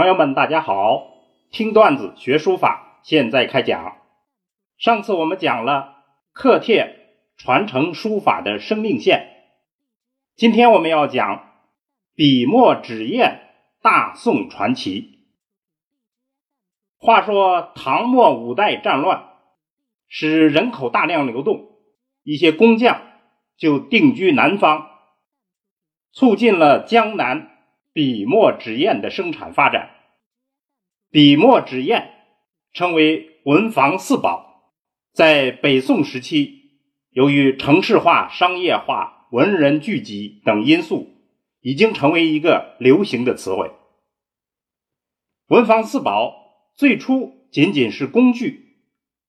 朋友们，大家好！听段子学书法，现在开讲。上次我们讲了刻帖传承书法的生命线，今天我们要讲笔墨纸砚大宋传奇。话说唐末五代战乱，使人口大量流动，一些工匠就定居南方，促进了江南。笔墨纸砚的生产发展，笔墨纸砚称为文房四宝。在北宋时期，由于城市化、商业化、文人聚集等因素，已经成为一个流行的词汇。文房四宝最初仅仅是工具，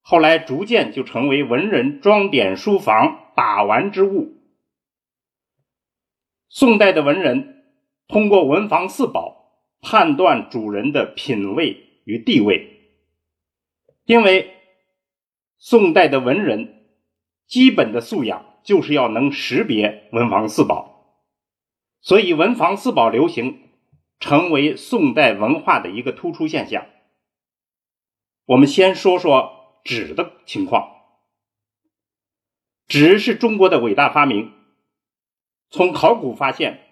后来逐渐就成为文人装点书房把玩之物。宋代的文人。通过文房四宝判断主人的品位与地位，因为宋代的文人基本的素养就是要能识别文房四宝，所以文房四宝流行成为宋代文化的一个突出现象。我们先说说纸的情况，纸是中国的伟大发明，从考古发现。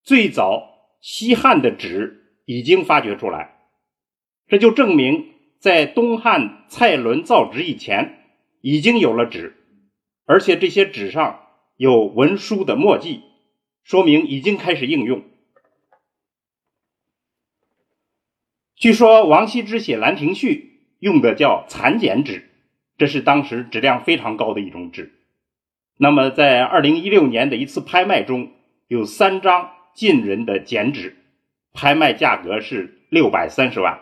最早西汉的纸已经发掘出来，这就证明在东汉蔡伦造纸以前已经有了纸，而且这些纸上有文书的墨迹，说明已经开始应用。据说王羲之写《兰亭序》用的叫蚕茧纸，这是当时质量非常高的一种纸。那么在二零一六年的一次拍卖中，有三张。晋人的剪纸，拍卖价格是六百三十万。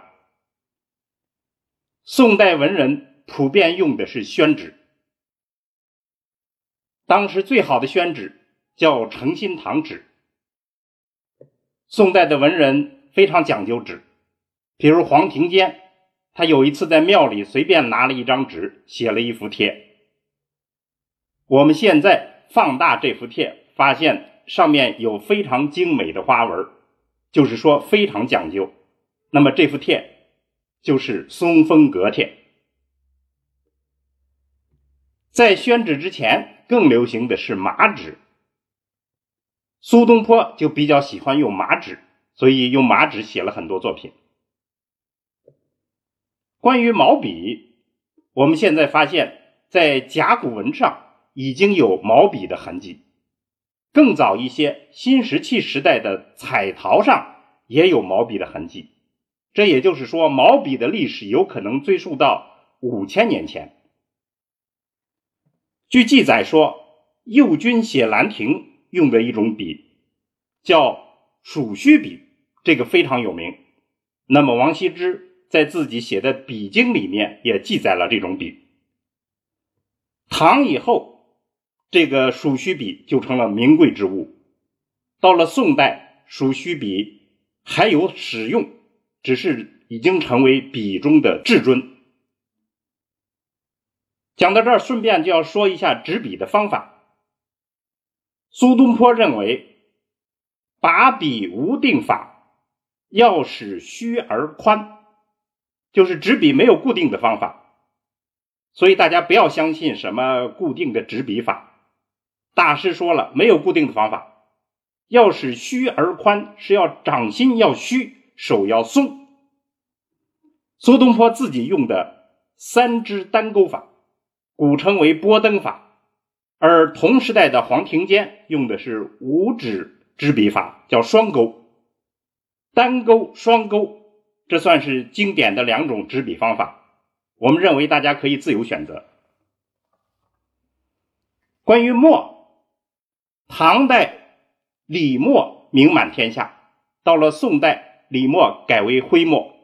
宋代文人普遍用的是宣纸，当时最好的宣纸叫诚心堂纸。宋代的文人非常讲究纸，比如黄庭坚，他有一次在庙里随便拿了一张纸，写了一幅帖。我们现在放大这幅帖，发现。上面有非常精美的花纹，就是说非常讲究。那么这幅帖就是松风阁帖。在宣纸之前，更流行的是麻纸。苏东坡就比较喜欢用麻纸，所以用麻纸写了很多作品。关于毛笔，我们现在发现，在甲骨文上已经有毛笔的痕迹。更早一些，新石器时代的彩陶上也有毛笔的痕迹，这也就是说，毛笔的历史有可能追溯到五千年前。据记载说，右军写《兰亭》用的一种笔叫鼠须笔，这个非常有名。那么，王羲之在自己写的《笔经》里面也记载了这种笔。唐以后。这个鼠须笔就成了名贵之物。到了宋代，鼠须笔还有使用，只是已经成为笔中的至尊。讲到这儿，顺便就要说一下执笔的方法。苏东坡认为，把笔无定法，要使虚而宽，就是执笔没有固定的方法。所以大家不要相信什么固定的执笔法。大师说了，没有固定的方法。要使虚而宽，是要掌心要虚，手要松。苏东坡自己用的三支单钩法，古称为波登法，而同时代的黄庭坚用的是五指支笔法，叫双钩。单钩、双钩，这算是经典的两种执笔方法。我们认为大家可以自由选择。关于墨。唐代李墨名满天下，到了宋代，李墨改为徽墨。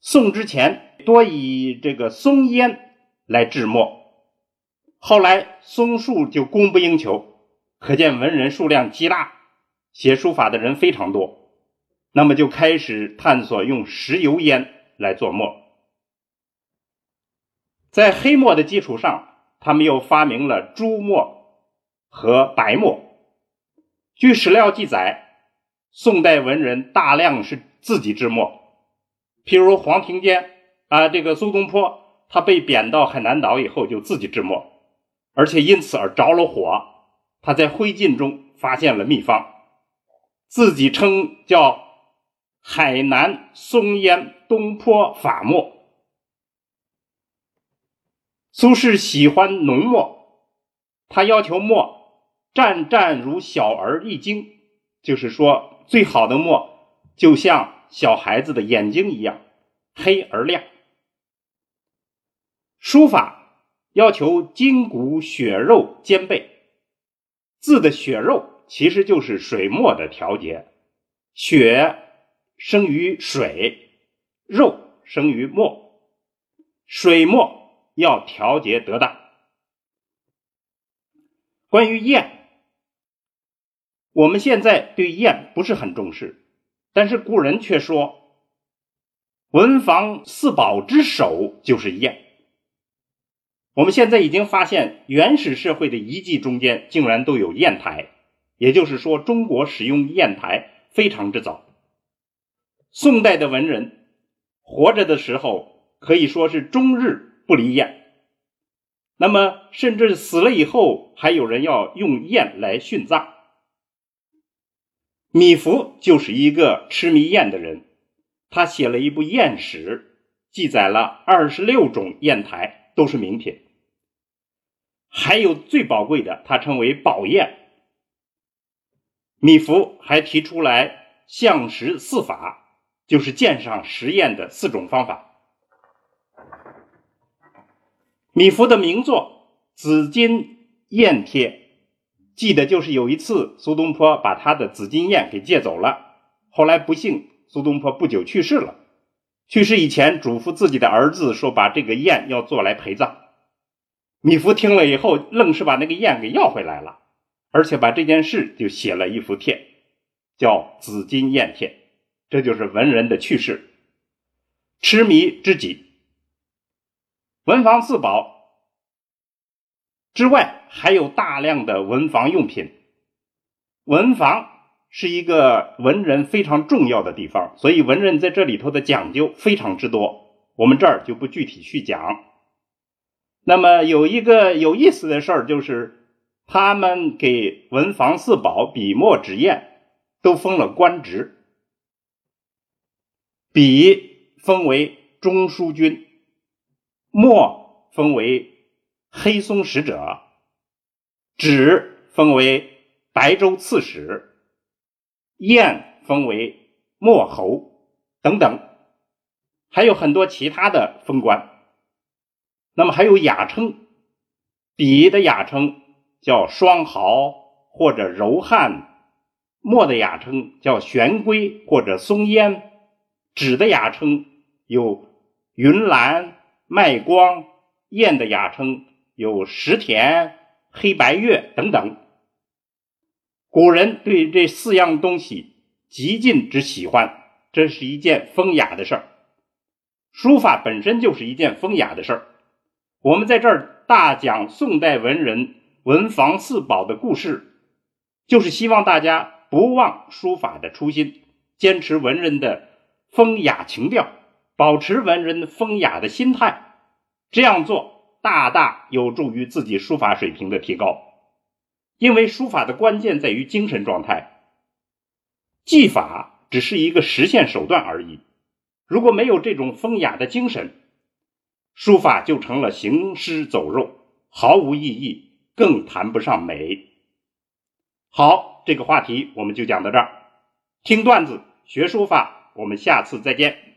宋之前多以这个松烟来制墨，后来松树就供不应求，可见文人数量极大，写书法的人非常多，那么就开始探索用石油烟来做墨。在黑墨的基础上，他们又发明了朱墨。和白墨，据史料记载，宋代文人大量是自己制墨，譬如黄庭坚啊，这个苏东坡，他被贬到海南岛以后就自己制墨，而且因此而着了火。他在灰烬中发现了秘方，自己称叫海南松烟东坡法墨。苏轼喜欢浓墨，他要求墨湛湛如小儿一睛，就是说最好的墨就像小孩子的眼睛一样黑而亮。书法要求筋骨血肉兼备。字的血肉其实就是水墨的调节，血生于水，肉生于墨，水墨要调节得当。关于砚，我们现在对砚不是很重视，但是古人却说，文房四宝之首就是砚。我们现在已经发现，原始社会的遗迹中间竟然都有砚台，也就是说，中国使用砚台非常之早。宋代的文人活着的时候，可以说是终日不离砚，那么甚至死了以后，还有人要用砚来殉葬。米芾就是一个痴迷砚的人，他写了一部砚史，记载了二十六种砚台。都是名品，还有最宝贵的，他称为宝砚。米芾还提出来相石四法，就是鉴赏实验的四种方法。米芾的名作《紫金砚帖》，记得就是有一次苏东坡把他的紫金砚给借走了，后来不幸苏东坡不久去世了。去世以前，嘱咐自己的儿子说：“把这个砚要做来陪葬。”米芾听了以后，愣是把那个砚给要回来了，而且把这件事就写了一幅帖，叫《紫金砚帖》。这就是文人的趣事，痴迷知己。文房四宝之外，还有大量的文房用品。文房。是一个文人非常重要的地方，所以文人在这里头的讲究非常之多，我们这儿就不具体去讲。那么有一个有意思的事儿，就是他们给文房四宝笔墨纸砚都封了官职，笔封为中书君，墨封为黑松使者，纸封为白州刺史。燕封为墨侯等等，还有很多其他的封官。那么还有雅称，笔的雅称叫双毫或者柔汉，墨的雅称叫玄龟或者松烟，纸的雅称有云岚、麦光，燕的雅称有石田、黑白月等等。古人对这四样东西极尽之喜欢，这是一件风雅的事儿。书法本身就是一件风雅的事儿。我们在这儿大讲宋代文人文房四宝的故事，就是希望大家不忘书法的初心，坚持文人的风雅情调，保持文人风雅的心态。这样做大大有助于自己书法水平的提高。因为书法的关键在于精神状态，技法只是一个实现手段而已。如果没有这种风雅的精神，书法就成了行尸走肉，毫无意义，更谈不上美。好，这个话题我们就讲到这儿。听段子学书法，我们下次再见。